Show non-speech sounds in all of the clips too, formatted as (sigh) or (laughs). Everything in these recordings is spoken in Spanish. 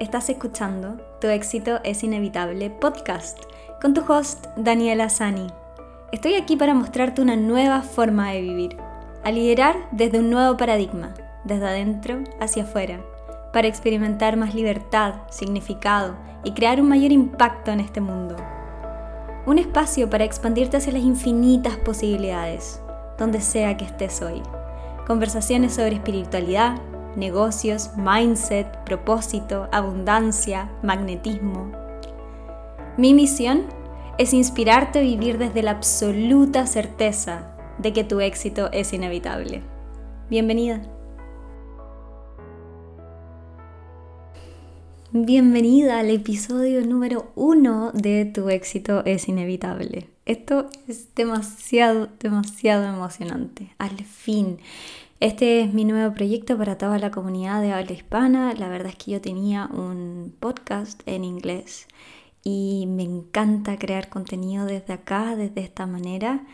Estás escuchando Tu éxito es inevitable podcast con tu host Daniela Sani. Estoy aquí para mostrarte una nueva forma de vivir, a liderar desde un nuevo paradigma, desde adentro hacia afuera, para experimentar más libertad, significado y crear un mayor impacto en este mundo. Un espacio para expandirte hacia las infinitas posibilidades, donde sea que estés hoy. Conversaciones sobre espiritualidad, negocios, mindset, propósito, abundancia, magnetismo. Mi misión es inspirarte a vivir desde la absoluta certeza de que tu éxito es inevitable. Bienvenida. Bienvenida al episodio número uno de Tu éxito es inevitable. Esto es demasiado, demasiado emocionante. Al fin, este es mi nuevo proyecto para toda la comunidad de habla hispana. La verdad es que yo tenía un podcast en inglés y me encanta crear contenido desde acá, desde esta manera.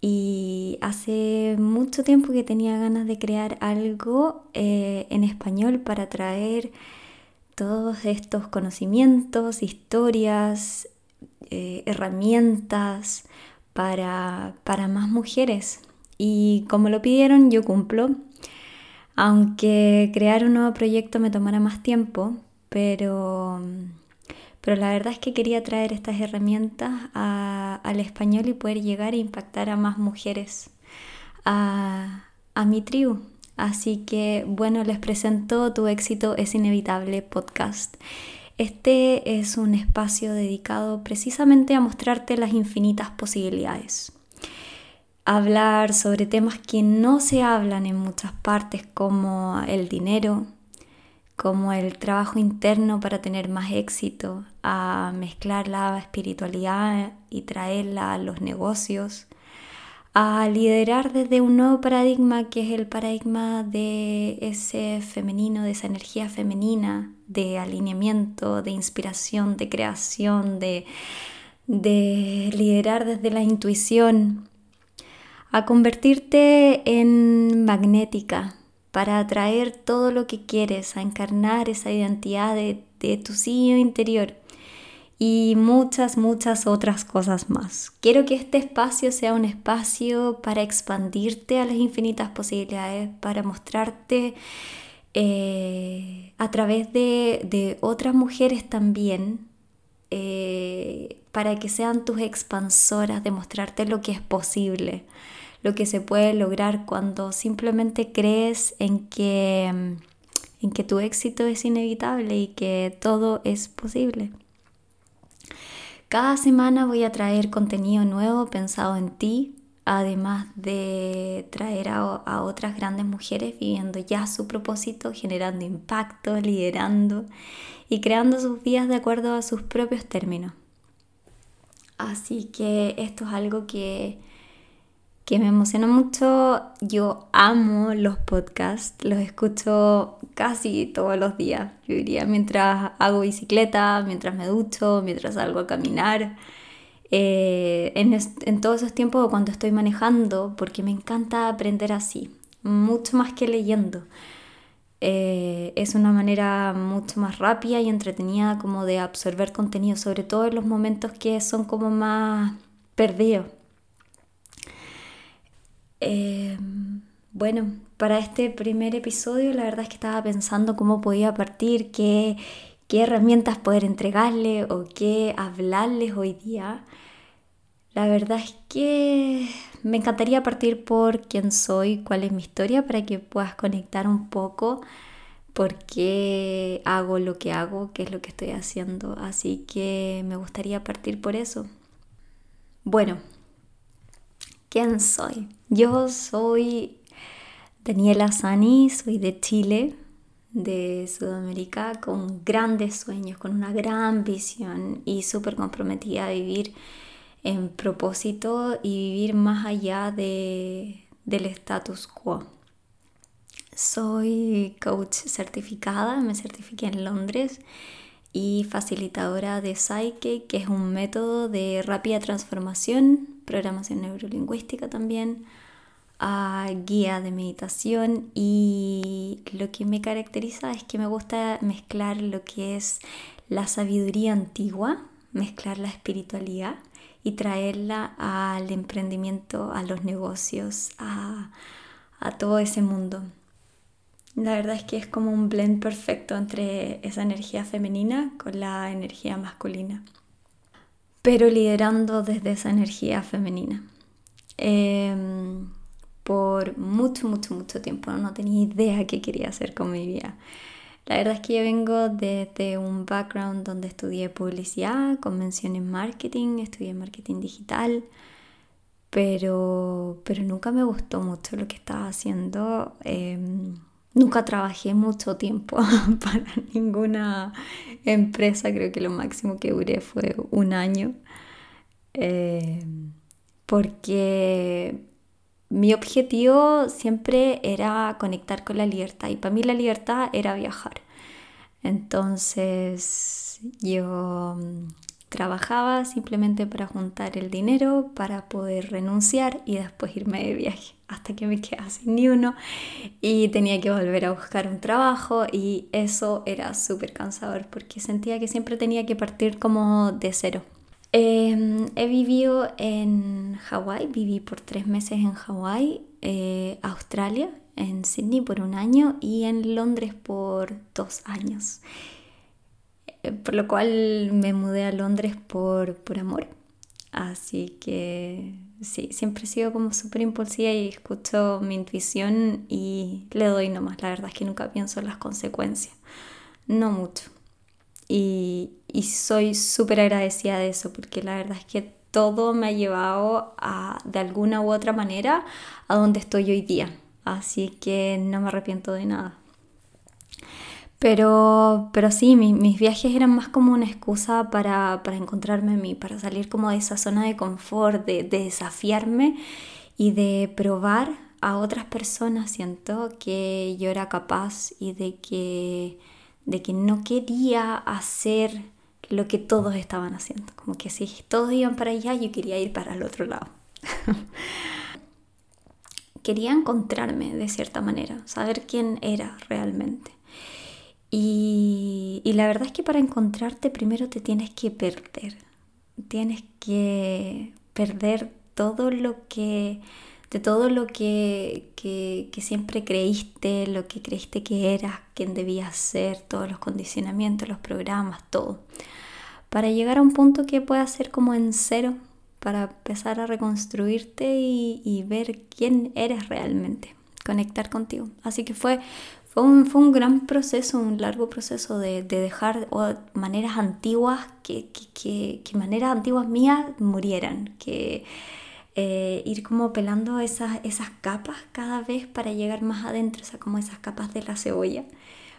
Y hace mucho tiempo que tenía ganas de crear algo eh, en español para traer todos estos conocimientos, historias, eh, herramientas para, para más mujeres y como lo pidieron, yo cumplo. Aunque crear un nuevo proyecto me tomará más tiempo, pero, pero la verdad es que quería traer estas herramientas al español y poder llegar e impactar a más mujeres, a, a mi tribu. Así que bueno, les presento Tu éxito es inevitable podcast. Este es un espacio dedicado precisamente a mostrarte las infinitas posibilidades hablar sobre temas que no se hablan en muchas partes como el dinero, como el trabajo interno para tener más éxito, a mezclar la espiritualidad y traerla a los negocios, a liderar desde un nuevo paradigma que es el paradigma de ese femenino, de esa energía femenina, de alineamiento, de inspiración, de creación, de, de liderar desde la intuición a convertirte en magnética para atraer todo lo que quieres, a encarnar esa identidad de, tu CEO interior y muchas, muchas otras cosas más. Quiero que este espacio sea un espacio para expandirte a las infinitas posibilidades, para mostrarte eh, a través de, otras mujeres también, eh, para que sean tus expansoras, de mostrarte lo que es posible lo que se puede lograr cuando simplemente crees en que, en que tu éxito es inevitable y que todo es posible. Cada semana voy a traer contenido nuevo pensado en ti, además de traer a, a, otras grandes mujeres viviendo ya su propósito, generando impacto, liderando y creando sus vidas de acuerdo a sus propios términos. Así que esto es algo que que me emociona mucho. Yo amo los podcasts, los escucho casi todos los días, yo diría, mientras hago bicicleta, mientras me ducho, mientras salgo a caminar. Eh, en, todos esos tiempos cuando estoy manejando, porque me encanta aprender así, mucho más que leyendo. Eh, es una manera mucho más rápida y entretenida como de absorber contenido, sobre todo en los momentos que son como más perdidos. Eh, bueno, para este primer episodio la verdad es que estaba pensando cómo podía partir, qué, qué herramientas poder entregarle o qué hablarles hoy día. La verdad es que me encantaría partir por quién soy, cuál es mi historia, para que puedas conectar un poco por qué hago lo que hago, qué es lo que estoy haciendo. Así que me gustaría partir por eso. Bueno, ¿quién soy? Yo soy Daniela Sani, soy de Chile, de Sudamérica, con grandes sueños, con una gran visión y súper comprometida a vivir en propósito y vivir más allá de, del status quo. Soy coach certificada, me certifiqué en Londres y facilitadora de Psyche, que es un método de rápida transformación, programación neurolingüística también, guía de meditación y lo que me caracteriza es que me gusta mezclar lo que es la sabiduría antigua, mezclar la espiritualidad y traerla al emprendimiento, a los negocios, a, a todo ese mundo. La verdad es que es como un blend perfecto entre esa energía femenina con la energía masculina, pero liderando desde esa energía femenina. Em, por mucho, mucho, mucho tiempo no tenía idea qué quería hacer con mi vida. La verdad es que yo vengo desde un background donde estudié publicidad, convención en marketing, estudié marketing digital, pero, pero nunca me gustó mucho lo que estaba haciendo. Em, nunca trabajé mucho tiempo (laughs) para ninguna empresa, creo que lo máximo que duré fue un año. Em, porque mi objetivo siempre era conectar con la libertad y para mí la libertad era viajar. Entonces yo trabajaba simplemente para juntar el dinero, para poder renunciar y después irme de viaje, hasta que me quedaba sin ni uno y tenía que volver a buscar un trabajo y eso era súper cansador porque sentía que siempre tenía que partir como de cero. Em, he vivido en Hawái, viví por tres meses en Hawái, eh, Australia, en Sydney por un año y en Londres por dos años. Eh, por lo cual me mudé a Londres por, por amor. Así que sí, siempre he sido como súper impulsiva y escucho mi intuición y le doy nomás. La verdad es que nunca pienso en las consecuencias. No mucho. Y, soy súper agradecida de eso, porque la verdad es que todo me ha llevado a, de alguna u otra manera a donde estoy hoy día. Así que no me arrepiento de nada. Pero, pero sí, mis viajes eran más como una excusa para, para, encontrarme a mí, para salir como de esa zona de confort, de, de desafiarme y de probar a otras personas. Siento que yo era capaz y de que de que no quería hacer lo que todos estaban haciendo. Como que si todos iban para allá, yo quería ir para el otro lado. (laughs) quería encontrarme de cierta manera, saber quién era realmente. Y, y, la verdad es que para encontrarte primero te tienes que perder. Tienes que perder todo lo que de todo lo que, siempre creíste, lo que creíste que eras, quién debías ser, todos los condicionamientos, los programas, todo. Para llegar a un punto que pueda ser como en cero, para empezar a reconstruirte y, ver quién eres realmente, conectar contigo. Así que fue, fue, un, fue un gran proceso, un largo proceso de, dejar maneras antiguas, que, que, que maneras antiguas mías murieran, que eh, ir como pelando esas, esas capas cada vez para llegar más adentro, o sea, como esas capas de la cebolla,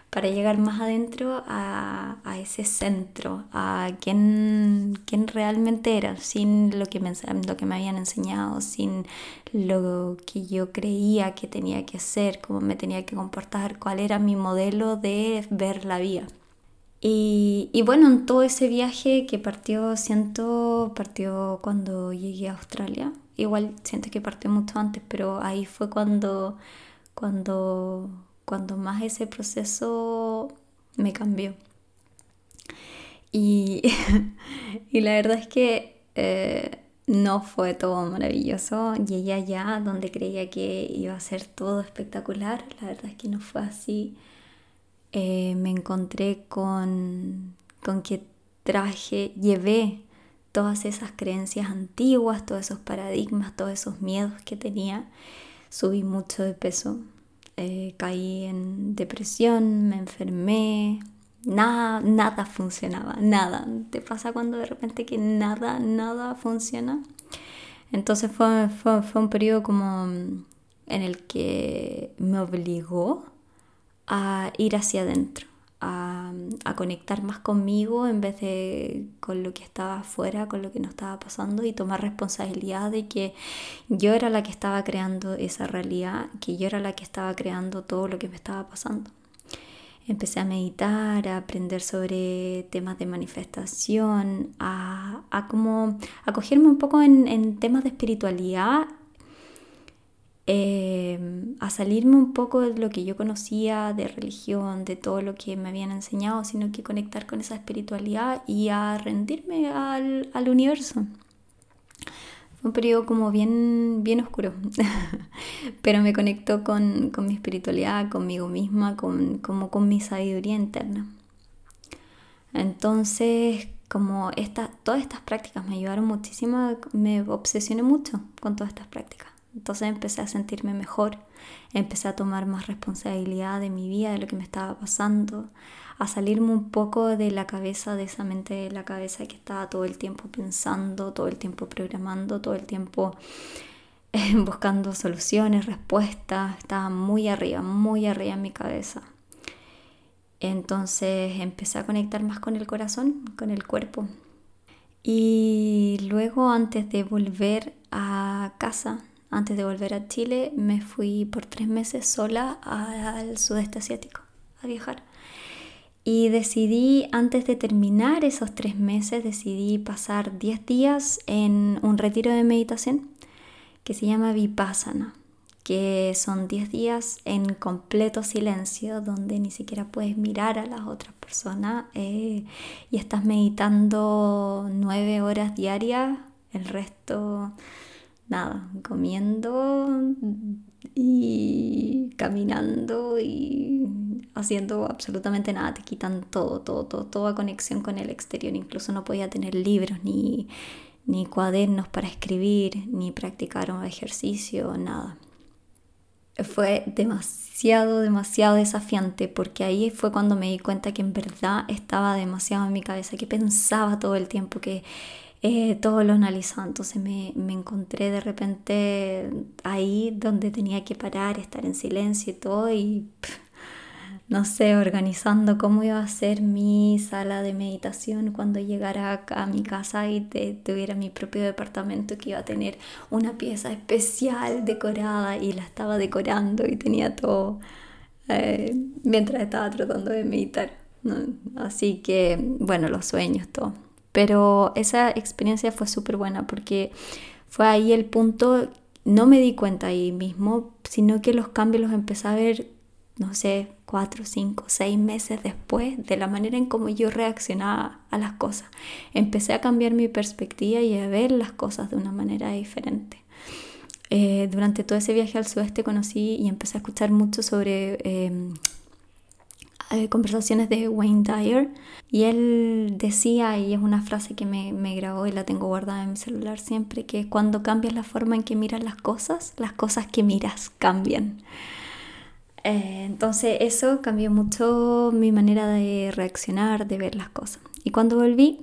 para llegar más adentro a, a ese centro, a quién, quién, realmente era, sin lo que, me, lo que me habían enseñado, sin lo que yo creía que tenía que ser, cómo me tenía que comportar, cuál era mi modelo de ver la vida. Y, y, bueno, en todo ese viaje que partió, siento, partió cuando llegué a Australia, Igual siento que partió mucho antes, pero ahí fue cuando, cuando, cuando más ese proceso me cambió. Y, (laughs) y la verdad es que eh, no fue todo maravilloso. Llegué allá donde creía que iba a ser todo espectacular. La verdad es que no fue así. Eh, me encontré con, con que traje, llevé todas esas creencias antiguas, todos esos paradigmas, todos esos miedos que tenía. Subí mucho de peso, eh, caí en depresión, me enfermé, nada, nada funcionaba, nada. ¿Te pasa cuando de repente que nada, nada funciona? Entonces fue, fue, fue un periodo como en el que me obligó a ir hacia adentro a, conectar más conmigo en vez de con lo que estaba afuera, con lo que no estaba pasando y tomar responsabilidad de que yo era la que estaba creando esa realidad, que yo era la que estaba creando todo lo que me estaba pasando. Empecé a meditar, a aprender sobre temas de manifestación, a, a como acogerme un poco en, en temas de espiritualidad eh, a salirme un poco de lo que yo conocía de religión, de todo lo que me habían enseñado, sino que conectar con esa espiritualidad y a rendirme al, al universo. Fue un periodo como bien, bien oscuro, (laughs) pero me conectó con, con, mi espiritualidad, conmigo misma, con, como con mi sabiduría interna. Entonces, como esta, todas estas prácticas me ayudaron muchísimo, me obsesioné mucho con todas estas prácticas. Entonces empecé a sentirme mejor, empecé a tomar más responsabilidad de mi vida, de lo que me estaba pasando, a salirme un poco de la cabeza, de esa mente de la cabeza que estaba todo el tiempo pensando, todo el tiempo programando, todo el tiempo eh, (laughs) buscando soluciones, respuestas, estaba muy arriba, muy arriba en mi cabeza. Entonces empecé a conectar más con el corazón, con el cuerpo. Y luego antes de volver a casa, antes de volver a Chile, me fui por tres meses sola al sudeste asiático a viajar. Y decidí, antes de terminar esos tres meses, decidí pasar diez días en un retiro de meditación que se llama Vipassana, que son diez días en completo silencio, donde ni siquiera puedes mirar a las otras personas eh, y estás meditando nueve horas diarias, el resto nada, comiendo y caminando y haciendo absolutamente nada, te quitan todo, todo, todo, toda conexión con el exterior, incluso no podía tener libros ni, ni cuadernos para escribir, ni practicar un ejercicio, nada. Fue demasiado, demasiado desafiante porque ahí fue cuando me di cuenta que en verdad estaba demasiado en mi cabeza, que pensaba todo el tiempo, que eh, todo lo analizaba. Entonces me, me, encontré de repente ahí donde tenía que parar, estar en silencio y todo y no sé, organizando cómo iba a ser mi sala de meditación cuando llegara a mi casa y tuviera mi propio departamento que iba a tener una pieza especial decorada y la estaba decorando y tenía todo eh, mientras estaba tratando de meditar. Así que, bueno, los sueños, todo. Pero esa experiencia fue súper buena porque fue ahí el punto, no me di cuenta ahí mismo, sino que los cambios los empecé a ver, no sé, cuatro, cinco, seis meses después de la manera en cómo yo reaccionaba a las cosas. Empecé a cambiar mi perspectiva y a ver las cosas de una manera diferente. Eh, durante todo ese viaje al sudeste conocí y empecé a escuchar mucho sobre eh, eh, conversaciones de Wayne Dyer y él decía, y es una frase que me, me, grabó y la tengo guardada en mi celular siempre, que cuando cambias la forma en que miras las cosas, las cosas que miras cambian. Eh, entonces eso cambió mucho mi manera de reaccionar, de ver las cosas. Y cuando volví,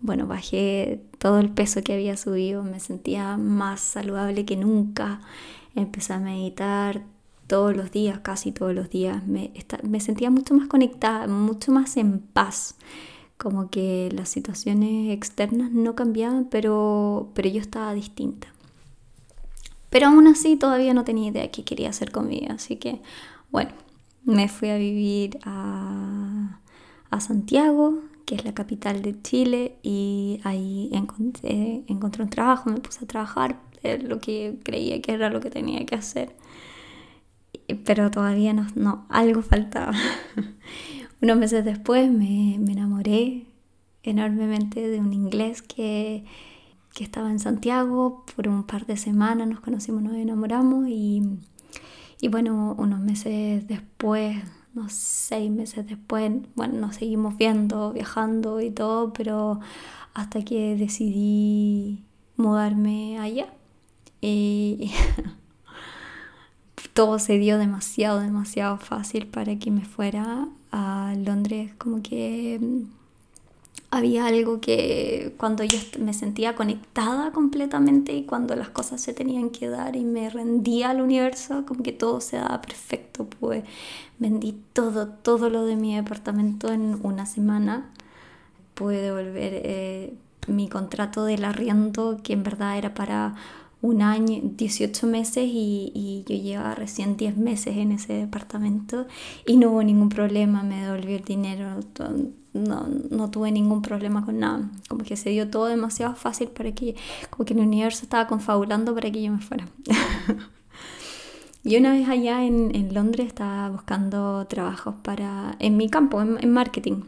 bueno, bajé todo el peso que había subido, me sentía más saludable que nunca, empecé a meditar, todos los días, casi todos los días, me, sentía mucho más conectada, mucho más en paz. Como que las situaciones externas no cambiaban, pero, pero yo estaba distinta. Pero aún así todavía no tenía idea de qué quería hacer con mi vida. Así que, bueno, me fui a vivir a, a Santiago, que es la capital de Chile, y ahí encontré, encontré un trabajo, me puse a trabajar, lo que creía que era lo que tenía que hacer pero todavía no, no algo faltaba. (laughs) Unos meses después me, me, enamoré enormemente de un inglés que, que, estaba en Santiago por un par de semanas, nos conocimos, nos enamoramos y, y bueno, unos meses después, unos seis meses después, bueno, nos seguimos viendo, viajando y todo, pero hasta que decidí mudarme allá. Y (laughs) todo se dio demasiado, demasiado fácil para que me fuera a Londres. Como que mm, había algo que cuando yo me sentía conectada completamente y cuando las cosas se tenían que dar y me rendía al universo, como que todo se daba perfecto. Pues vendí todo, todo lo de mi departamento en una semana. Pude devolver eh, mi contrato del arriendo, que en verdad era para un año, 18 meses y, yo llevaba recién 10 meses en ese departamento y no hubo ningún problema, me devolvió el dinero, no, no, tuve ningún problema con nada, como que se dio todo demasiado fácil para que, como que el universo estaba confabulando para que yo me fuera. (laughs) Y una vez allá en, Londres estaba buscando trabajos para, en mi campo, en, marketing.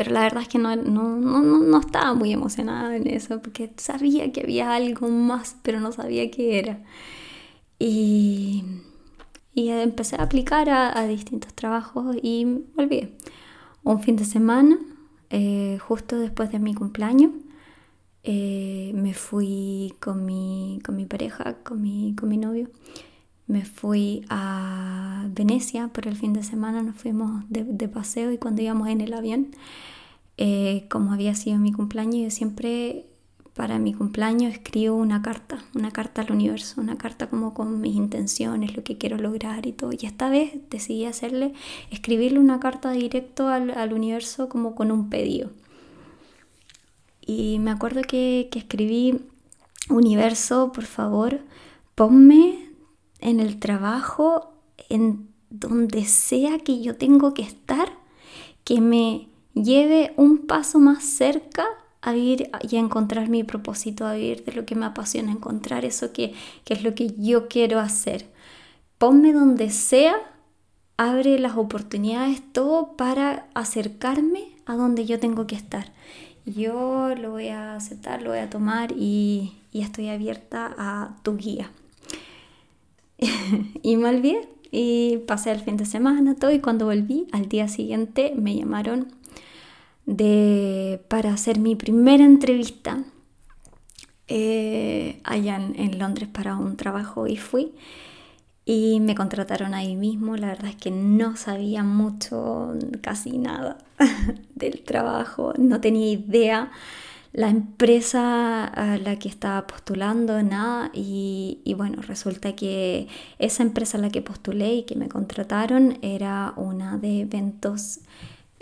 Pero la verdad es que no, no, no, no, estaba muy emocionada en eso porque sabía que había algo más, pero no sabía qué era. Y, y empecé a aplicar a, distintos trabajos y volví. Un fin de semana, eh, justo después de mi cumpleaños, eh, me fui con mi, con mi pareja, con mi, con mi novio me fui a Venecia por el fin de semana, nos fuimos de, paseo y cuando íbamos en el avión, eh, como había sido mi cumpleaños, yo siempre para mi cumpleaños escribo una carta, una carta al universo, una carta como con mis intenciones, lo que quiero lograr y todo. Y esta vez decidí hacerle, escribirle una carta directo al, al universo como con un pedido. Y me acuerdo que, que escribí, universo, por favor, ponme en el trabajo, en donde sea que yo tengo que estar, que me lleve un paso más cerca a vivir y a encontrar mi propósito, a vivir de lo que me apasiona, encontrar eso que, que es lo que yo quiero hacer. Ponme donde sea, abre las oportunidades, todo para acercarme a donde yo tengo que estar. Yo lo voy a aceptar, lo voy a tomar y, y estoy abierta a tu guía. (laughs) y me olvidé y pasé el fin de semana todo y cuando volví al día siguiente me llamaron de, para hacer mi primera entrevista eh, allá en, Londres para un trabajo y fui y me contrataron ahí mismo. La verdad es que no sabía mucho, casi nada (laughs) del trabajo, no tenía idea la empresa a la que estaba postulando, nada, y, bueno, resulta que esa empresa a la que postulé y que me contrataron era una de eventos,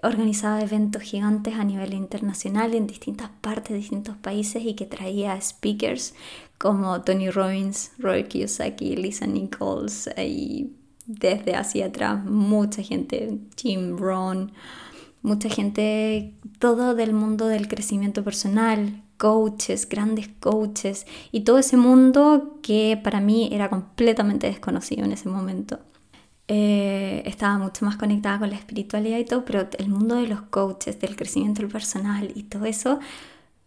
organizaba eventos gigantes a nivel internacional en distintas partes, distintos países y que traía speakers como Tony Robbins, Roy Kiyosaki, Lisa Nichols y desde hacia atrás mucha gente, Jim Rohn, mucha gente, todo del mundo del crecimiento personal, coaches, grandes coaches y todo ese mundo que para mí era completamente desconocido en ese momento. Eh, estaba mucho más conectada con la espiritualidad y todo, pero el mundo de los coaches, del crecimiento personal y todo eso,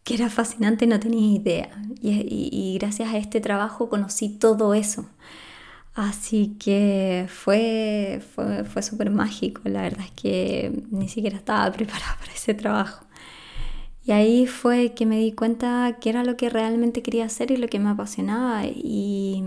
que era fascinante, no tenía idea. y gracias a este trabajo conocí todo eso. Así que fue, fue, fue súper mágico, la verdad es que ni siquiera estaba (laughs) preparada para ese trabajo. Y ahí fue que me di cuenta que era lo que realmente quería hacer y lo que me apasionaba. Y,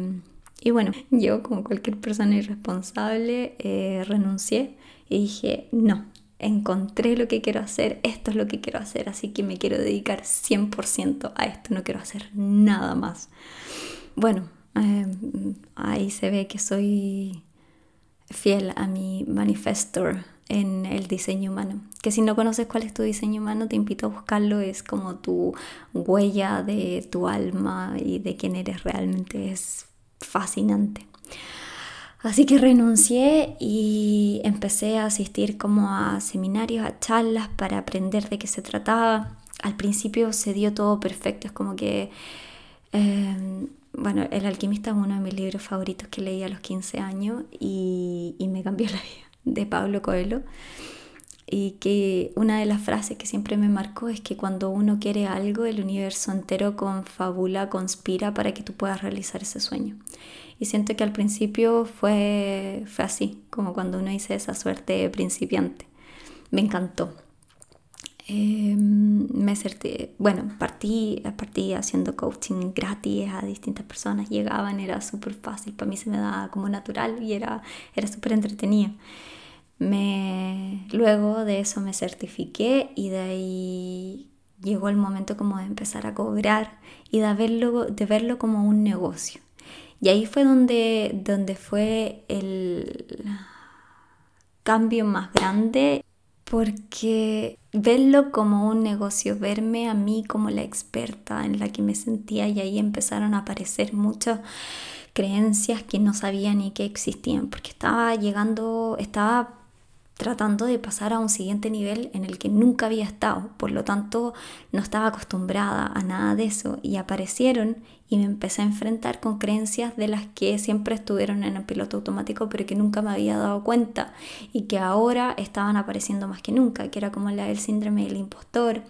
y bueno, yo como cualquier persona irresponsable eh, renuncié y dije, no, encontré lo que quiero hacer, esto es lo que quiero hacer, así que me quiero dedicar 100% a esto, no quiero hacer nada más. Bueno, Em, ahí se ve que soy fiel a mi manifestor en el diseño humano. Que si no conoces cuál es tu diseño humano, te invito a buscarlo. Es como tu huella de tu alma y de quién eres realmente. Es fascinante. Así que renuncié y empecé a asistir como a seminarios, a charlas para aprender de qué se trataba. Al principio se dio todo perfecto, es como que em, bueno, El alquimista es uno de mis libros favoritos que leí a los 15 años y, me cambió (laughs) la vida, de Pablo Coelho. Y que una de las frases que siempre me marcó es que cuando uno quiere algo, el universo entero confabula, conspira para que tú puedas realizar ese sueño. Y siento que al principio fue, fue así, como cuando uno dice esa suerte principiante. Me encantó. Em, me bueno, partí, partí haciendo coaching gratis a distintas personas, llegaban, era súper fácil, para mí se me daba como natural y era, era súper entretenido. Me, luego de eso me certifiqué y de ahí llegó el momento como de empezar a cobrar y de verlo, de verlo como un negocio. Y ahí fue donde, donde fue el cambio más grande porque verlo como un negocio, verme a mí como la experta en la que me sentía y ahí empezaron a aparecer muchas creencias que no sabía ni que existían, porque estaba llegando, estaba tratando de pasar a un siguiente nivel en el que nunca había estado. Por lo tanto, no estaba acostumbrada a nada de eso y aparecieron y me empecé a enfrentar con creencias de las que siempre estuvieron en el piloto automático pero que nunca me había dado cuenta y que ahora estaban apareciendo más que nunca, que era como la del síndrome del impostor,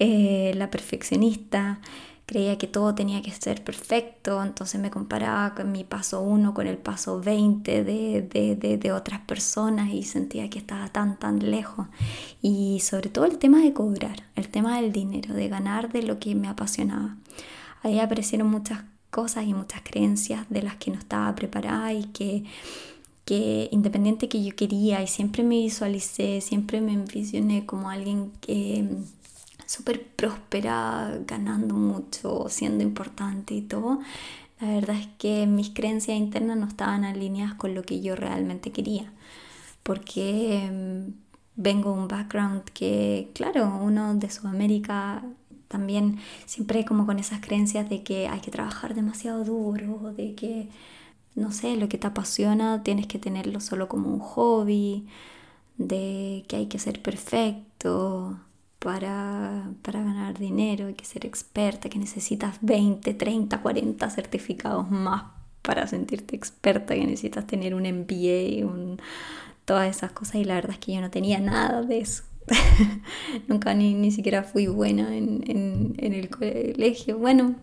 eh, la perfeccionista, creía que todo tenía que ser perfecto, entonces me comparaba con mi paso 1 con el paso 20 de, de, otras personas y sentía que estaba tan, tan lejos. Y sobre todo el tema de cobrar, el tema del dinero, de ganar de lo que me apasionaba. Ahí aparecieron muchas cosas y muchas creencias de las que no estaba preparada y que que independiente que yo quería y siempre me visualicé, siempre me envisioné como alguien que súper próspera, ganando mucho, siendo importante y todo, la verdad es que mis creencias internas no estaban alineadas con lo que yo realmente quería. Porque mm, vengo de un background que, claro, uno de Sudamérica también siempre como con esas creencias de que hay que trabajar demasiado duro, de que, no sé, lo que te apasiona tienes que tenerlo solo como un hobby, de que hay que ser perfecto, para, ganar dinero, hay que ser experta, que necesitas 20, 30, 40 certificados más para sentirte experta, que necesitas tener un MBA, un, todas esas cosas y la verdad es que yo no tenía nada de eso. (laughs) Nunca ni, ni, siquiera fui buena en, el colegio. Bueno,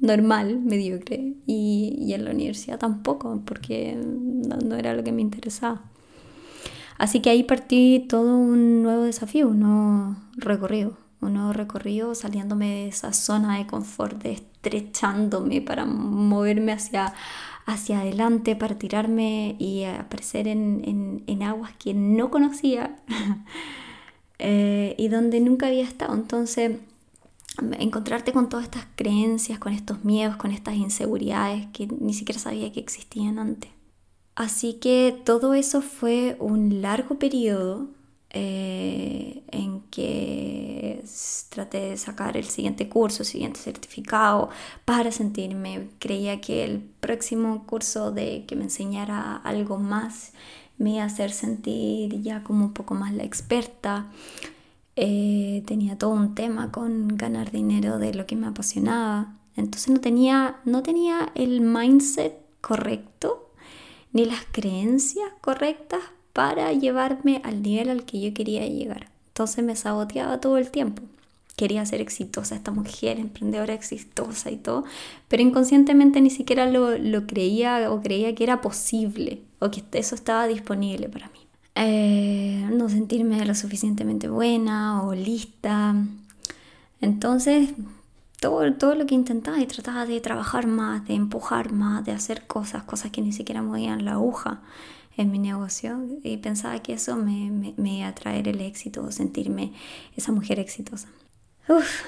normal, mediocre. Y, y en la universidad tampoco, porque no era lo que me interesaba. Así que ahí partí todo un nuevo desafío, un nuevo recorrido, un nuevo recorrido saliéndome de esa zona de confort, estrechándome para moverme hacia, hacia adelante, para tirarme y aparecer en, aguas que no conocía (laughs) eh, y donde nunca había estado. Entonces, encontrarte con todas estas creencias, con estos miedos, con estas inseguridades que ni siquiera sabía que existían antes. Así que todo eso fue un largo periodo eh, en que traté de sacar el siguiente curso, el siguiente certificado para sentirme. Creía que el próximo curso de que me enseñara algo más me iba a hacer sentir ya como un poco más la experta. Eh, tenía todo un tema con ganar dinero de lo que me apasionaba. Entonces no tenía, no tenía el mindset correcto ni las creencias correctas para llevarme al nivel al que yo quería llegar. Entonces me saboteaba todo el tiempo. Quería ser exitosa, esta mujer emprendedora exitosa y todo, pero inconscientemente ni siquiera lo, creía o creía que era posible o que eso estaba disponible para mí. Eh, no sentirme lo suficientemente buena o lista. Entonces todo, lo que intentaba y trataba de trabajar más, de empujar más, de hacer cosas, cosas que ni siquiera movían la aguja en mi negocio y pensaba que eso me, iba a traer el éxito, sentirme esa mujer exitosa.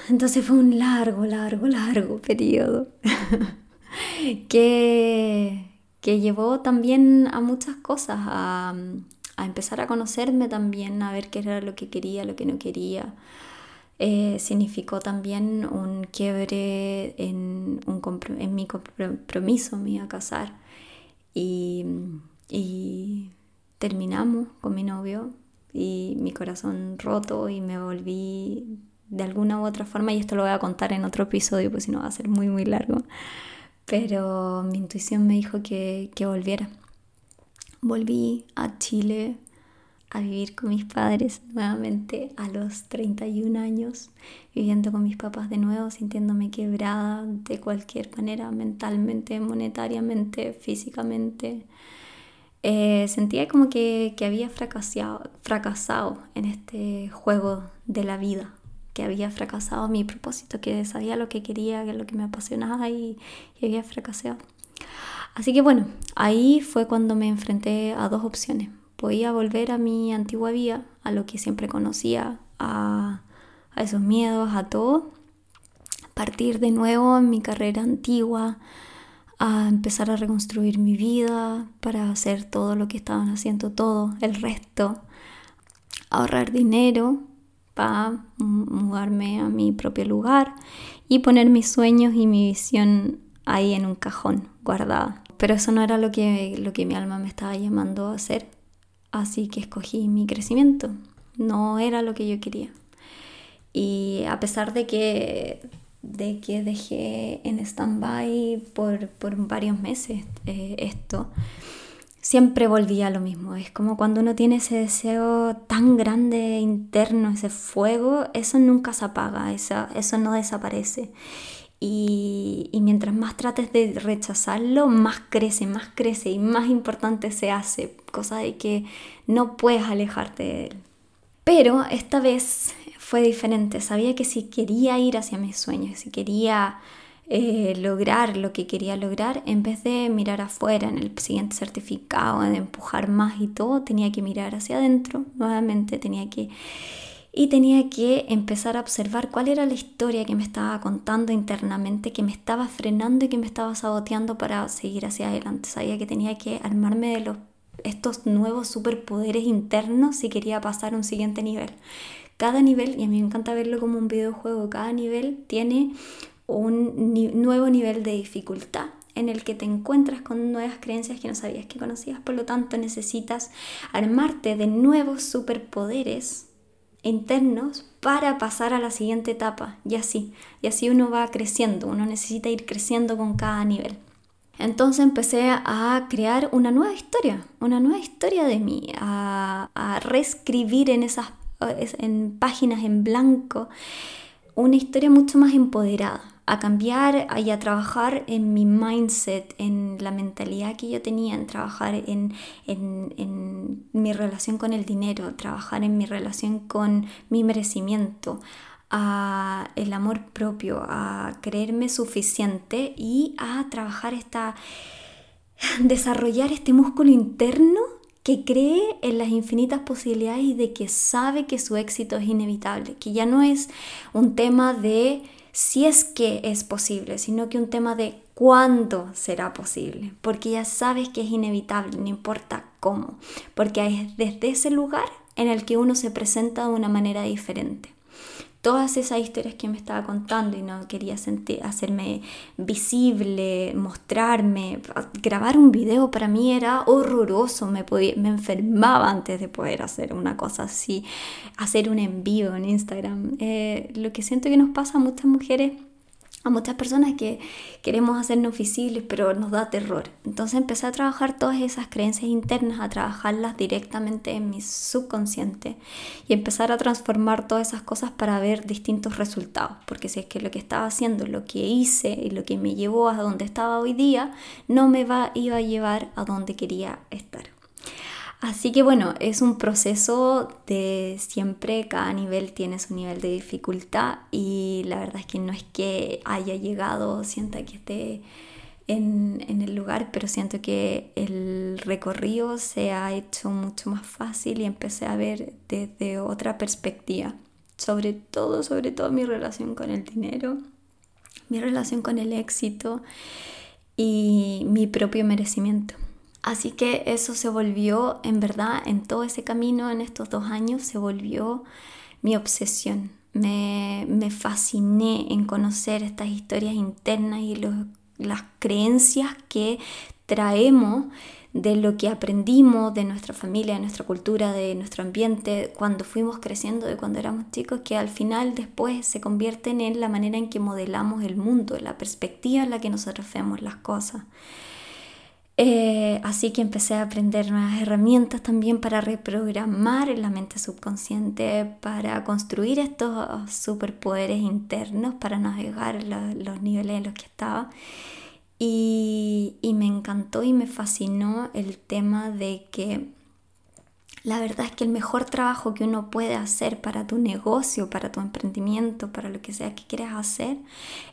entonces fue un largo, largo, largo periodo (laughs) que, que llevó también a muchas cosas, a, a empezar a conocerme también, a ver qué era lo que quería, lo que no quería, eh, significó también un quiebre en, un en mi compromiso, me iba a casar. Y, terminamos con mi novio y mi corazón roto y me volví de alguna u otra forma, y esto lo voy a contar en otro episodio, pues si no va a ser muy, muy largo, pero mi intuición me dijo que volviera. Volví a Chile a vivir con mis padres nuevamente a los 31 años, viviendo con mis papás de nuevo, sintiéndome quebrada de cualquier manera, mentalmente, monetariamente, físicamente. Eh, sentía como que, que, había fracasado, fracasado en este juego de la vida, que había fracasado mi propósito, que sabía lo que quería, que lo que me apasionaba y, y había fracasado. Así que bueno, ahí fue cuando me enfrenté a dos opciones podía volver a mi antigua vida, a lo que siempre conocía, a, esos miedos, a todo, partir de nuevo en mi carrera antigua, a empezar a reconstruir mi vida para hacer todo lo que estaban haciendo todo, el resto, ahorrar dinero para mudarme a mi propio lugar y poner mis sueños y mi visión ahí en un cajón guardada. Pero eso no era lo que, lo que mi alma me estaba llamando a hacer Así que escogí mi crecimiento. No era lo que yo quería. Y a pesar de que, de que dejé en stand-by por, varios meses eh, esto, siempre volvía a lo mismo. Es como cuando uno tiene ese deseo tan grande interno, ese fuego, eso nunca se apaga, eso, eso no desaparece. Y, y, mientras más trates de rechazarlo, más crece, más crece y más importante se hace, cosa de que no puedes alejarte de él. Pero esta vez fue diferente, sabía que si quería ir hacia mis sueños, si quería eh, lograr lo que quería lograr, en vez de mirar afuera en el siguiente certificado, de empujar más y todo, tenía que mirar hacia adentro, nuevamente tenía que... Y tenía que empezar a observar cuál era la historia que me estaba contando internamente, que me estaba frenando y que me estaba saboteando para seguir hacia adelante. Sabía que tenía que armarme de los, estos nuevos superpoderes internos si quería pasar a un siguiente nivel. Cada nivel, y a mí me encanta verlo como un videojuego, cada nivel tiene un nuevo nivel de dificultad en el que te encuentras con nuevas creencias que no sabías que conocías, por lo tanto necesitas armarte de nuevos superpoderes internos para pasar a la siguiente etapa y así, y así uno va creciendo, uno necesita ir creciendo con cada nivel. Entonces empecé a crear una nueva historia, una nueva historia de mí, a, a reescribir en esas en páginas en blanco una historia mucho más empoderada a cambiar y a trabajar en mi mindset, en la mentalidad que yo tenía, en trabajar en, mi relación con el dinero, trabajar en mi relación con mi merecimiento, a el amor propio, a creerme suficiente y a trabajar esta, desarrollar este músculo interno que cree en las infinitas posibilidades y de que sabe que su éxito es inevitable, que ya no es un tema de si es que es posible, sino que un tema de cuándo será posible, porque ya sabes que es inevitable, no importa cómo, porque es desde ese lugar en el que uno se presenta de una manera diferente todas esas historias que me estaba contando y no quería sentir, hacerme visible, mostrarme, grabar un video para mí era horroroso, me, me enfermaba antes de poder hacer una cosa así, hacer un envío en Instagram. Eh, lo que siento que nos pasa a muchas mujeres a muchas personas que queremos hacernos visibles, pero nos da terror. Entonces empecé a trabajar todas esas creencias internas, a trabajarlas directamente en mi subconsciente y empezar a transformar todas esas cosas para ver distintos resultados. Porque si es que lo que estaba haciendo, lo que hice y lo que me llevó a donde estaba hoy día, no me va, iba a llevar a donde quería estar. Así que bueno, es un proceso de siempre, cada nivel tiene su nivel de dificultad y la verdad es que no es que haya llegado, sienta que esté en, en, el lugar, pero siento que el recorrido se ha hecho mucho más fácil y empecé a ver desde otra perspectiva, sobre todo, sobre todo mi relación con el dinero, mi relación con el éxito y mi propio merecimiento. Así que eso se volvió, en verdad, en todo ese camino, en estos dos años, se volvió mi obsesión. Me, fasciné en conocer estas historias internas y las creencias que traemos de lo que aprendimos de nuestra familia, de nuestra cultura, de nuestro ambiente, cuando fuimos creciendo, de cuando éramos chicos, que al final después se convierten en la manera en que modelamos el mundo, la perspectiva en la que nosotros vemos las cosas. Eh, así que empecé a aprender nuevas herramientas también para reprogramar la mente subconsciente, para construir estos superpoderes internos, para navegar los niveles en los que estaba. y me encantó y me fascinó el tema de que la verdad es que el mejor trabajo que uno puede hacer para tu negocio, para tu emprendimiento, para lo que sea que quieras hacer,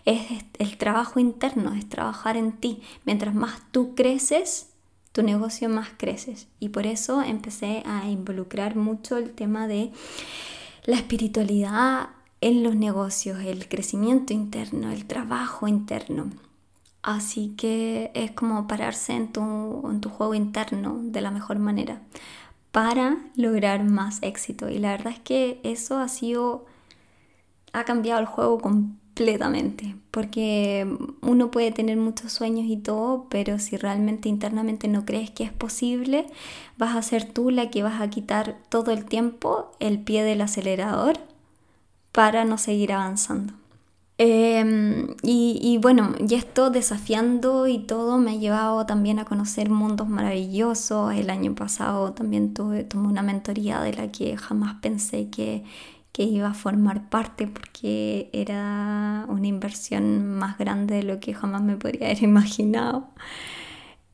es el trabajo interno, es trabajar en ti. Mientras más tú creces, tu negocio más creces. Y por eso empecé a involucrar mucho el tema de la espiritualidad en los negocios, el crecimiento interno, el trabajo interno. Así que es como pararse en tu, en tu juego interno de la mejor manera para lograr más éxito. Y la verdad es que eso ha sido, ha cambiado el juego completamente, porque uno puede tener muchos sueños y todo, pero si realmente internamente no crees que es posible, vas a ser tú la que vas a quitar todo el tiempo el pie del acelerador para no seguir avanzando. Em, y, bueno, y esto desafiando y todo me ha llevado también a conocer mundos maravillosos. El año pasado también tuve, tomé una mentoría de la que jamás pensé que, que iba a formar parte porque era una inversión más grande de lo que jamás me podría haber (laughs) imaginado.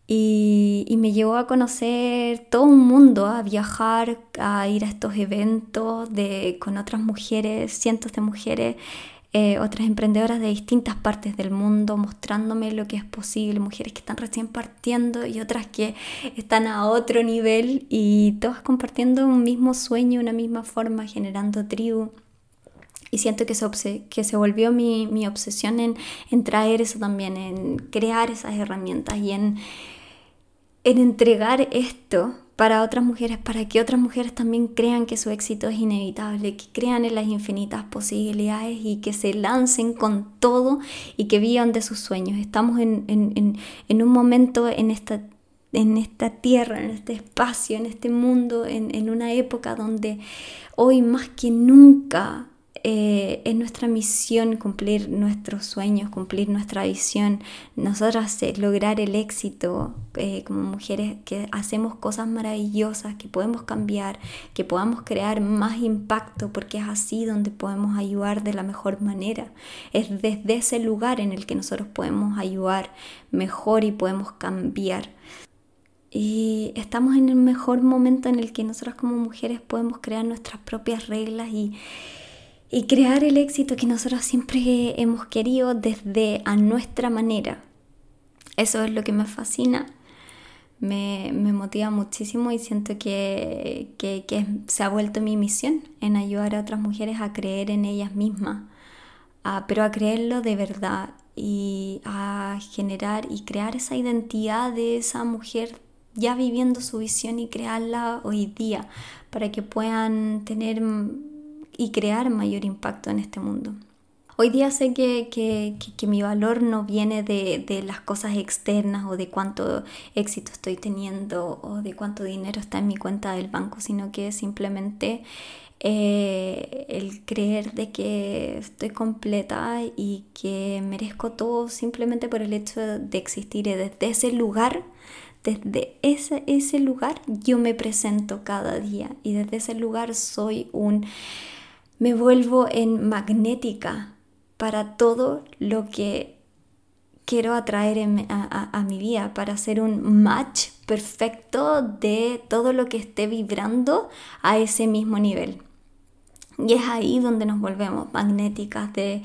Y, y, me llevó a conocer todo un mundo, a viajar, a ir a estos eventos de, con otras mujeres, cientos de mujeres eh, otras emprendedoras de distintas partes del mundo mostrándome lo que es posible, mujeres que están recién partiendo y otras que están a otro nivel y todas compartiendo un mismo sueño, una misma forma, generando tribu. Y siento que se, que se volvió mi, mi obsesión en, en, traer eso también, en crear esas herramientas y en, en entregar esto para otras mujeres, para que otras mujeres también crean que su éxito es inevitable, que crean en las infinitas posibilidades y que se lancen con todo y que vivan de sus sueños. Estamos en, en, en un momento en esta, en esta tierra, en este espacio, en este mundo, en, una época donde hoy más que nunca eh, es nuestra misión cumplir nuestros sueños, cumplir nuestra visión, nosotras eh, lograr el éxito eh, como mujeres que hacemos cosas maravillosas, que podemos cambiar, que podamos crear más impacto, porque es así donde podemos ayudar de la mejor manera. Es desde ese lugar en el que nosotros podemos ayudar mejor y podemos cambiar. Y estamos en el mejor momento en el que nosotras como mujeres podemos crear nuestras propias reglas y, y crear el éxito que nosotros siempre hemos querido desde a nuestra manera. Eso es lo que me fascina, me, motiva muchísimo y siento que, se ha vuelto mi misión en ayudar a otras mujeres a creer en ellas mismas, pero a creerlo de verdad y a generar y crear esa identidad de esa mujer ya viviendo su visión y crearla hoy día para que puedan tener y crear mayor impacto en este mundo. Hoy día sé que, mi valor no viene de, las cosas externas o de cuánto éxito estoy teniendo o de cuánto dinero está en mi cuenta del banco, sino que simplemente eh, el creer de que estoy completa y que merezco todo simplemente por el hecho de existir desde ese lugar desde ese, ese lugar yo me presento cada día y desde ese lugar soy un me vuelvo en magnética para todo lo que quiero atraer a, mi vida, para hacer un match perfecto de todo lo que esté vibrando a ese mismo nivel. Y es ahí donde nos volvemos magnéticas de,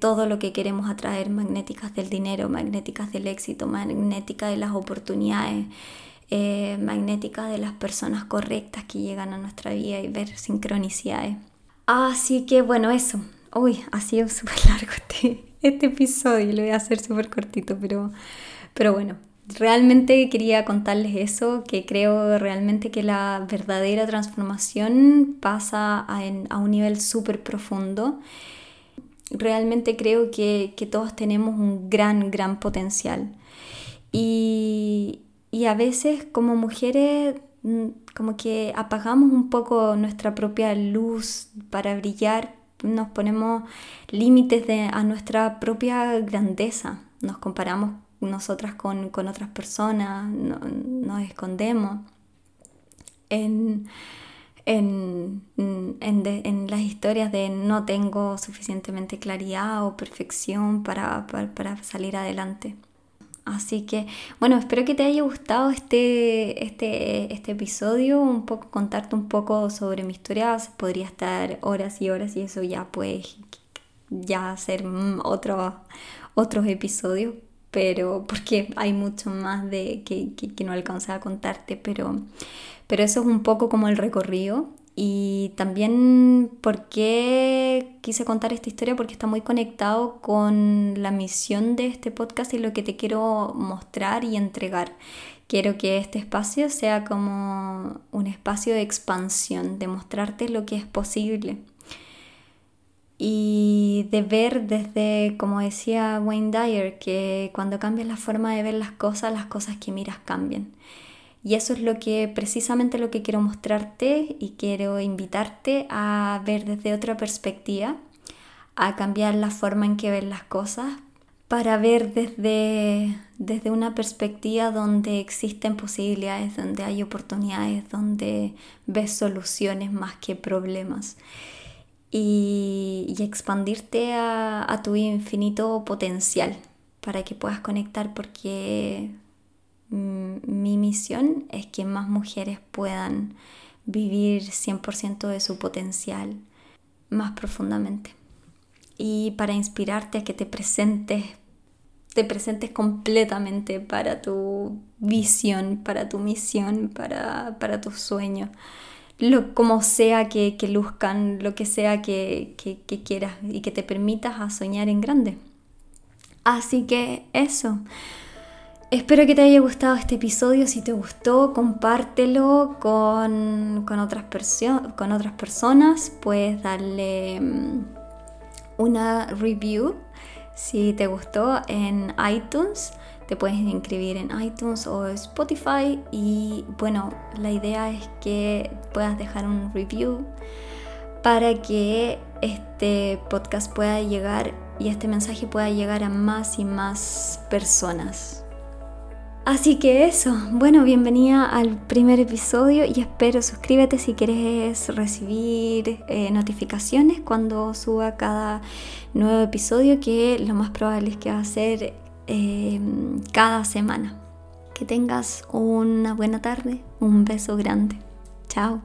todo lo que queremos atraer, magnéticas del dinero, magnéticas del éxito, magnéticas de las oportunidades, eh, magnéticas de las personas correctas que llegan a nuestra vida y ver sincronicidades. Así que bueno, eso. Uy, ha sido súper (laughs) largo este, este episodio, lo voy a hacer súper cortito, pero, pero bueno, realmente quería contarles eso, que creo realmente que la verdadera transformación pasa a, un nivel súper profundo. Realmente creo que, todos tenemos un gran, gran potencial. Y, y a veces como mujeres como que apagamos un poco nuestra propia luz para brillar, nos ponemos límites a nuestra propia grandeza, nos comparamos nosotras con, otras personas, nos escondemos en, las historias de no tengo suficientemente claridad o perfección para salir adelante. Así que, bueno, espero que te haya gustado este, este, este episodio, un poco contarte un poco sobre mi historia, podría estar horas y horas y eso ya pues ya hacer otro, otros episodios, pero porque hay mucho más de que, que, no alcancé a contarte, pero, pero eso es un poco como el recorrido y también por qué quise contar esta historia, porque está muy conectado con la misión de este podcast y lo que te quiero mostrar y entregar. Quiero que este espacio sea como un espacio de expansión, de mostrarte lo que es posible. y de ver desde, como decía Wayne Dyer, que cuando cambias la forma de ver las cosas, las cosas que miras cambian. Y eso es lo que precisamente lo que quiero mostrarte y quiero invitarte a ver desde otra perspectiva, a cambiar la forma en que ves las cosas para ver desde, desde una perspectiva donde existen posibilidades, donde hay oportunidades, donde ves soluciones más que problemas. Y, expandirte a, a tu infinito potencial para que puedas conectar porque mi misión es que más mujeres puedan vivir 100% de su potencial más profundamente. Y para inspirarte a que te presentes, te presentes completamente para tu visión, para tu misión, para, para tus sueños. Lo, como sea que, que luzcan, lo que sea que, que, que quieras y que te permitas a soñar en grande. Así que eso. Espero que te haya gustado este episodio. Si te gustó, compártelo con, otras, con otras personas. Puedes darle mm, una review si te gustó en iTunes. Te puedes inscribir en iTunes o Spotify. Y bueno, la idea es que puedas dejar un review para que este podcast pueda llegar y este mensaje pueda llegar a más y más personas. Así que eso, bueno, bienvenida al primer episodio y espero suscríbete si quieres recibir eh, notificaciones cuando suba cada nuevo episodio que lo más probable es que va a ser em, cada semana. Que tengas una buena tarde, un beso grande. Chao.